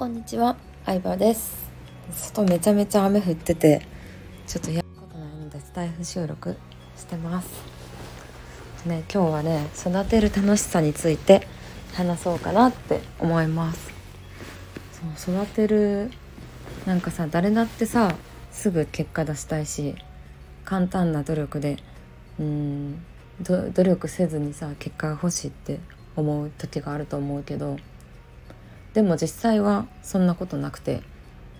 こんにちは、相葉です。外めちゃめちゃ雨降っててちょっとやることないのでスタイフ収録してます。ね、今日はね育てる楽しさについて話そうかなって思います。そう育てるなんかさ誰だってさすぐ結果出したいし簡単な努力でうん努力せずにさ結果が欲しいって思う時があると思うけどでも実際はそんなことなくて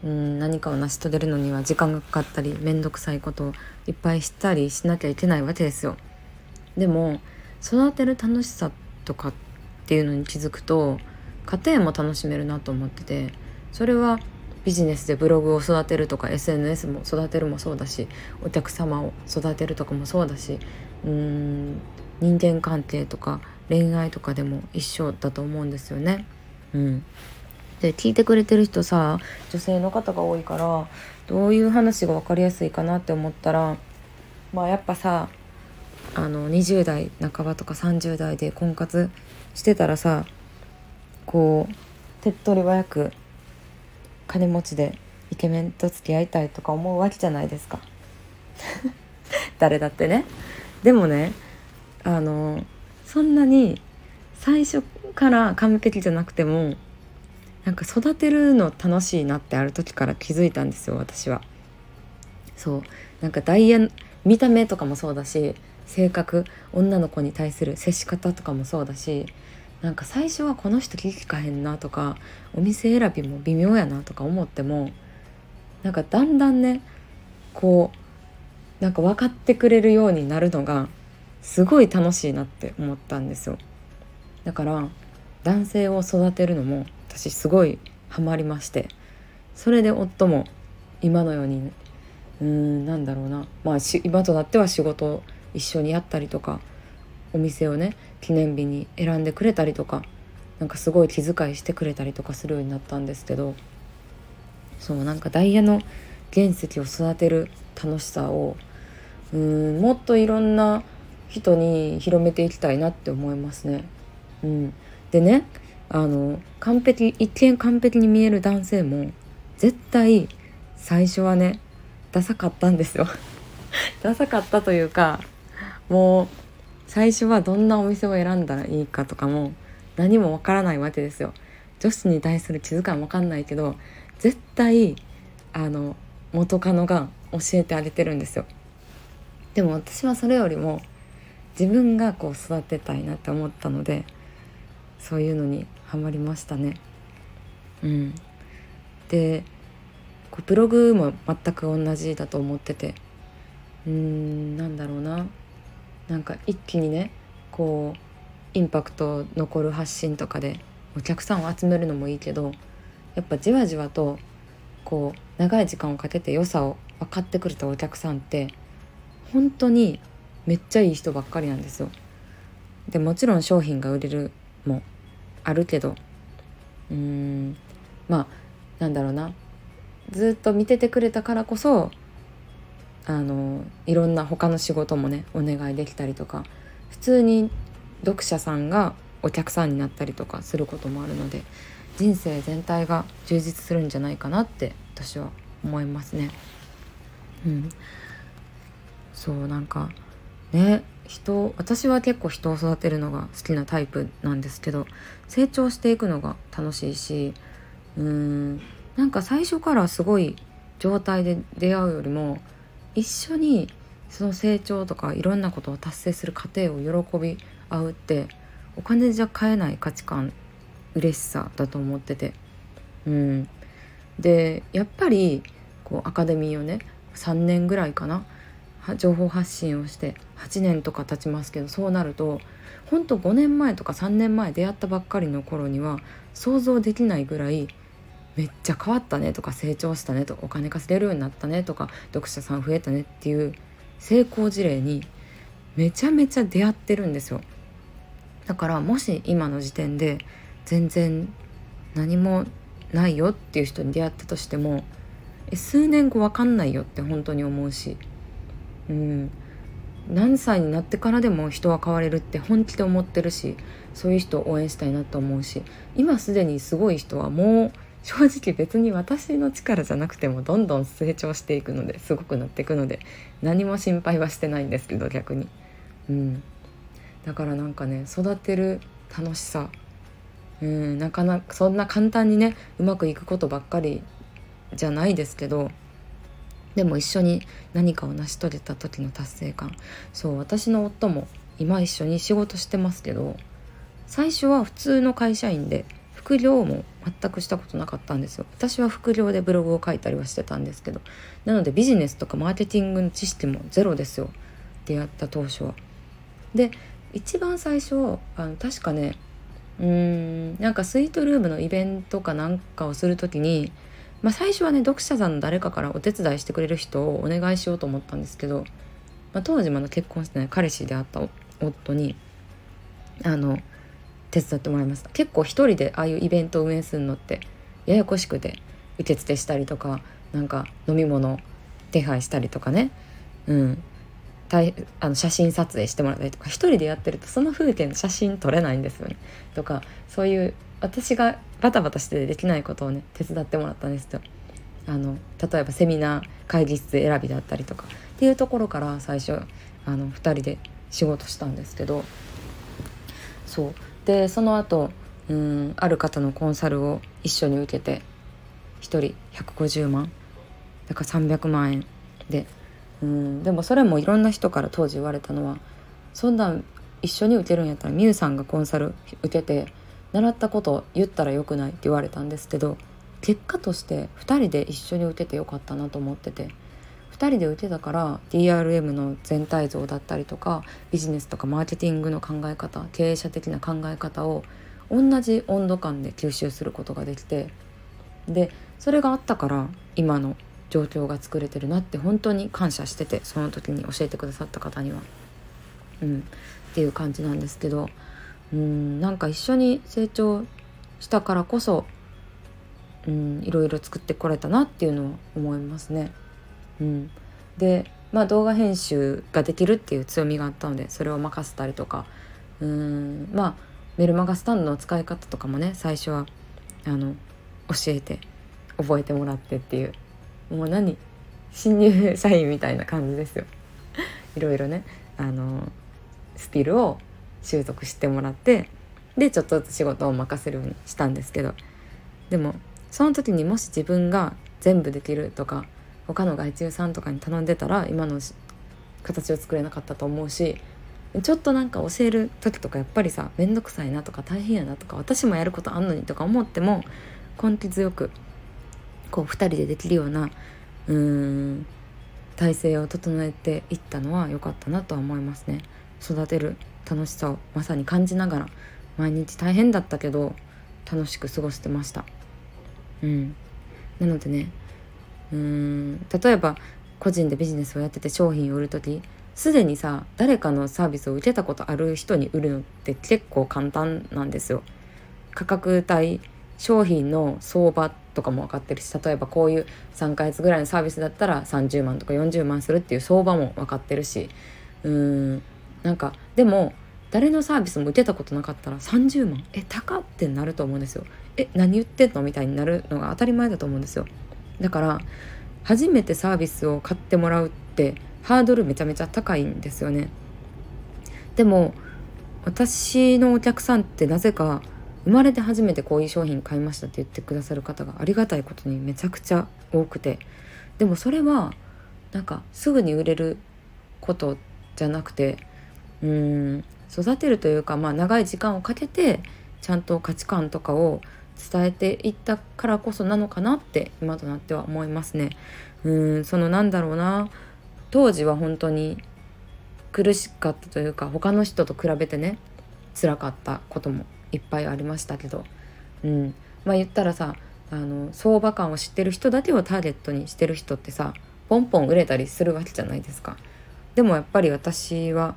うん何かを成し遂げるのには時間がかかったり面倒くさいことをいっぱいしたりしなきゃいけないわけですよ。でも育てる楽しさとかっていうのに気づくと家庭も楽しめるなと思っててそれはビジネスでブログを育てるとか SNS も育てるもそうだしお客様を育てるとかもそうだしうん人間関係とか恋愛とかでも一緒だと思うんですよね。うん、で聞いてくれてる人さ女性の方が多いからどういう話が分かりやすいかなって思ったらまあやっぱさあの20代半ばとか30代で婚活してたらさこう手っ取り早く金持ちでイケメンと付き合いたいとか思うわけじゃないですか。誰だってね。でもねあのそんなに最初から完璧じゃなくてもなんか育てるの楽しいなってある時から気づいたんですよ私は。そうなんかダイヤ見た目とかもそうだし性格女の子に対する接し方とかもそうだしなんか最初はこの人気利かへんなとかお店選びも微妙やなとか思ってもなんかだんだんねこうなんか分かってくれるようになるのがすごい楽しいなって思ったんですよ。だから男性を育てるのも私すごいハマりましてそれで夫も今のようにうーんなんだろうなまあ今となっては仕事を一緒にやったりとかお店をね記念日に選んでくれたりとかなんかすごい気遣いしてくれたりとかするようになったんですけどそうなんかダイヤの原石を育てる楽しさをうんもっといろんな人に広めていきたいなって思いますね。うん、でねあの完璧一見完璧に見える男性も絶対最初はねダサかったんですよ。ダサかったというかもう最初はどんなお店を選んだらいいかとかも何もわからないわけですよ。女子に対する気遣いもわかんないけど絶対あの元カノが教えてあげてるんですよ。でも私はそれよりも自分がこう育てたいなって思ったのでそういうのにハマりましたね。うん、でこうブログも全く同じだと思っててうんなんだろうななんか一気にねこうインパクト残る発信とかでお客さんを集めるのもいいけどやっぱじわじわとこう長い時間をかけて良さを分かってくれたお客さんって本当にめっちゃいい人ばっかりなんですよ。でもちろん商品が売れるもあるけど。うーん。まあなんだろうな。ずっと見ててくれたからこそあのいろんな他の仕事もねお願いできたりとか。普通に読者さんがお客さんになったりとかすることもあるので人生全体が充実するんじゃないかなって私は思いますね。うん、そうなんかね。人私は結構人を育てるのが好きなタイプなんですけど成長していくのが楽しいしうーんなんか最初からすごい状態で出会うよりも一緒にその成長とかいろんなことを達成する過程を喜び合うってお金じゃ買えない価値観嬉しさだと思ってて。うん。でやっぱりこうアカデミーをね3年ぐらいかな情報発信をして8年とか経ちますけどそうなるとほんと5年前とか3年前出会ったばっかりの頃には想像できないぐらいめっちゃ変わったねとか成長したねとかお金稼げるようになったねとか読者さん増えたねっていう成功事例にめちゃめちゃ出会ってるんですよ。だからもし今の時点で全然何もないよっていう人に出会ったとしても数年後分かんないよって本当に思うしうん何歳になってからでも人は変われるって本気で思ってるしそういう人を応援したいなと思うし今すでにすごい人はもう正直別に私の力じゃなくてもどんどん成長していくのですごくなっていくので何も心配はしてないんですけど逆に。うん、だからなんかね育てる楽しさうんなかなかそんな簡単にねうまくいくことばっかりじゃないですけどでも一緒に何かを成し遂げた時の達成感。そう私の夫も今一緒に仕事してますけど最初は普通の会社員で副業も全くしたことなかったんですよ。私は副業でブログを書いたりはしてたんですけどなのでビジネスとかマーケティングの知識もゼロですよ。出会った当初は。で一番最初あの確かねうーんなんかスイートルームのイベントかなんかをする時に、まあ、最初はね読者さんの誰かからお手伝いしてくれる人をお願いしようと思ったんですけど、まあ、当時まだ結婚してない彼氏であった夫にあの手伝ってもらいました。結構一人でああいうイベントを運営するのってややこしくて受付したりとかなんか飲み物手配したりとかね。うん。あの写真撮影してもらったりとか。一人でやってるとその風景の写真撮れないんですよね。とかそういう私がバタバタしてできないことをね手伝ってもらったんですよ。あの例えばセミナー会議室選びだったりとか。っていうところから最初あの2人で仕事したんですけど。そう。でその後うんある方のコンサルを一緒に受けて1人150万。だから300万円で。うんでもそれもいろんな人から当時言われたのはそんなん一緒に受けるんやったらミュウさんがコンサル受けて習ったこと言ったらよくないって言われたんですけど結果として2人で一緒に受けてよかったなと思ってて2人で受けたから DRM の全体像だったりとかビジネスとかマーケティングの考え方経営者的な考え方を同じ温度感で吸収することができてでそれがあったから今の状況が作れてるなって本当に感謝しててその時に教えてくださった方には。うん、っていう感じなんですけどうんなんか一緒に成長したからこそうんいろいろ作ってこれたなっていうのは思いますね。うん、でまあ動画編集ができるっていう強みがあったのでそれを任せたりとかうんまあメルマガスタンドの使い方とかもね最初はあの教えて覚えてもらってっていうもう何新入社員みたいな感じですよ いろいろねあのスキルを習得してもらってでちょっとずつ仕事を任せるようにしたんですけどでもその時にもし自分が全部できるとか他の外注さんとかに頼んでたら今の形を作れなかったと思うしちょっとなんか教える時とかやっぱりさ面倒くさいなとか大変やなとか私もやることあんのにとか思っても根気強くこう2人でできるようなうーん体制を整えていったのは良かったなとは思いますね。育てる楽しさをまさに感じながら毎日大変だったけど楽しく過ごしてました。うん。なのでねうーん例えば個人でビジネスをやってて商品を売る時すでにさ誰かのサービスを受けたことある人に売るのって結構簡単なんですよ。価格帯商品の相場とかも分かってるし例えばこういう3ヶ月ぐらいのサービスだったら30万とか40万するっていう相場も分かってるしうーん。なんかでも誰のサービスも受けたことなかったら30万え高ってなると思うんですよ。え何言ってんの？みたいになるのが当たり前だと思うんですよ。だから初めてサービスを買ってもらうってハードルめちゃめちゃ高いんですよね。でも私のお客さんってなぜか生まれて初めてこういう商品買いましたって言ってくださる方がありがたいことにめちゃくちゃ多くて。でもそれはなんかすぐに売れることじゃなくてうん。育てるというか、まあ、長い時間をかけてちゃんと価値観とかを伝えていったからこそなのかなって今となっては思いますね。うん。そのなんだろうな。当時は本当に苦しかったというか他の人と比べてね辛かったこともいっぱいありましたけど、うん、まあ言ったらさあの相場感を知ってる人だけをターゲットにしてる人ってさポンポン売れたりするわけじゃないですか。でもやっぱり私は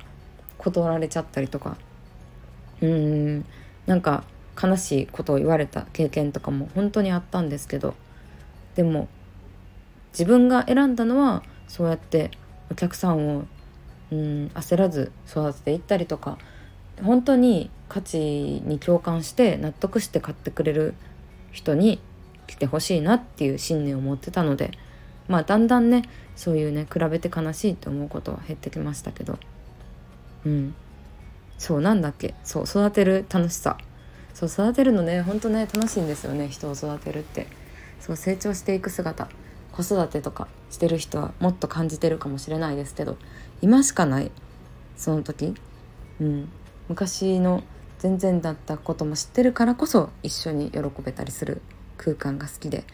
断られちゃったりとか。うんなんか悲しいことを言われた経験とかも本当にあったんですけど。でも自分が選んだのはそうやってお客さんをうん焦らず育てていったりとか本当に価値に共感して納得して買ってくれる人にきてほしいなっていう信念を持ってたのでまあだんだんねそういうね比べて悲しいって思うことは減ってきましたけど。うん。そうなんだっけ。そう育てる楽しさ。そう育てるのねほんとね楽しいんですよね人を育てるって。そう成長していく姿。子育てとかしてる人はもっと感じてるかもしれないですけど今しかない。その時、うん、昔の全然だったことも知ってるからこそ一緒に喜べたりする空間が好きで。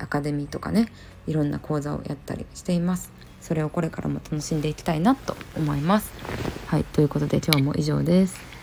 アカデミーとかねいろんな講座をやったりしています。それをこれからも楽しんでいきたいなと思います。はいということで今日も以上です。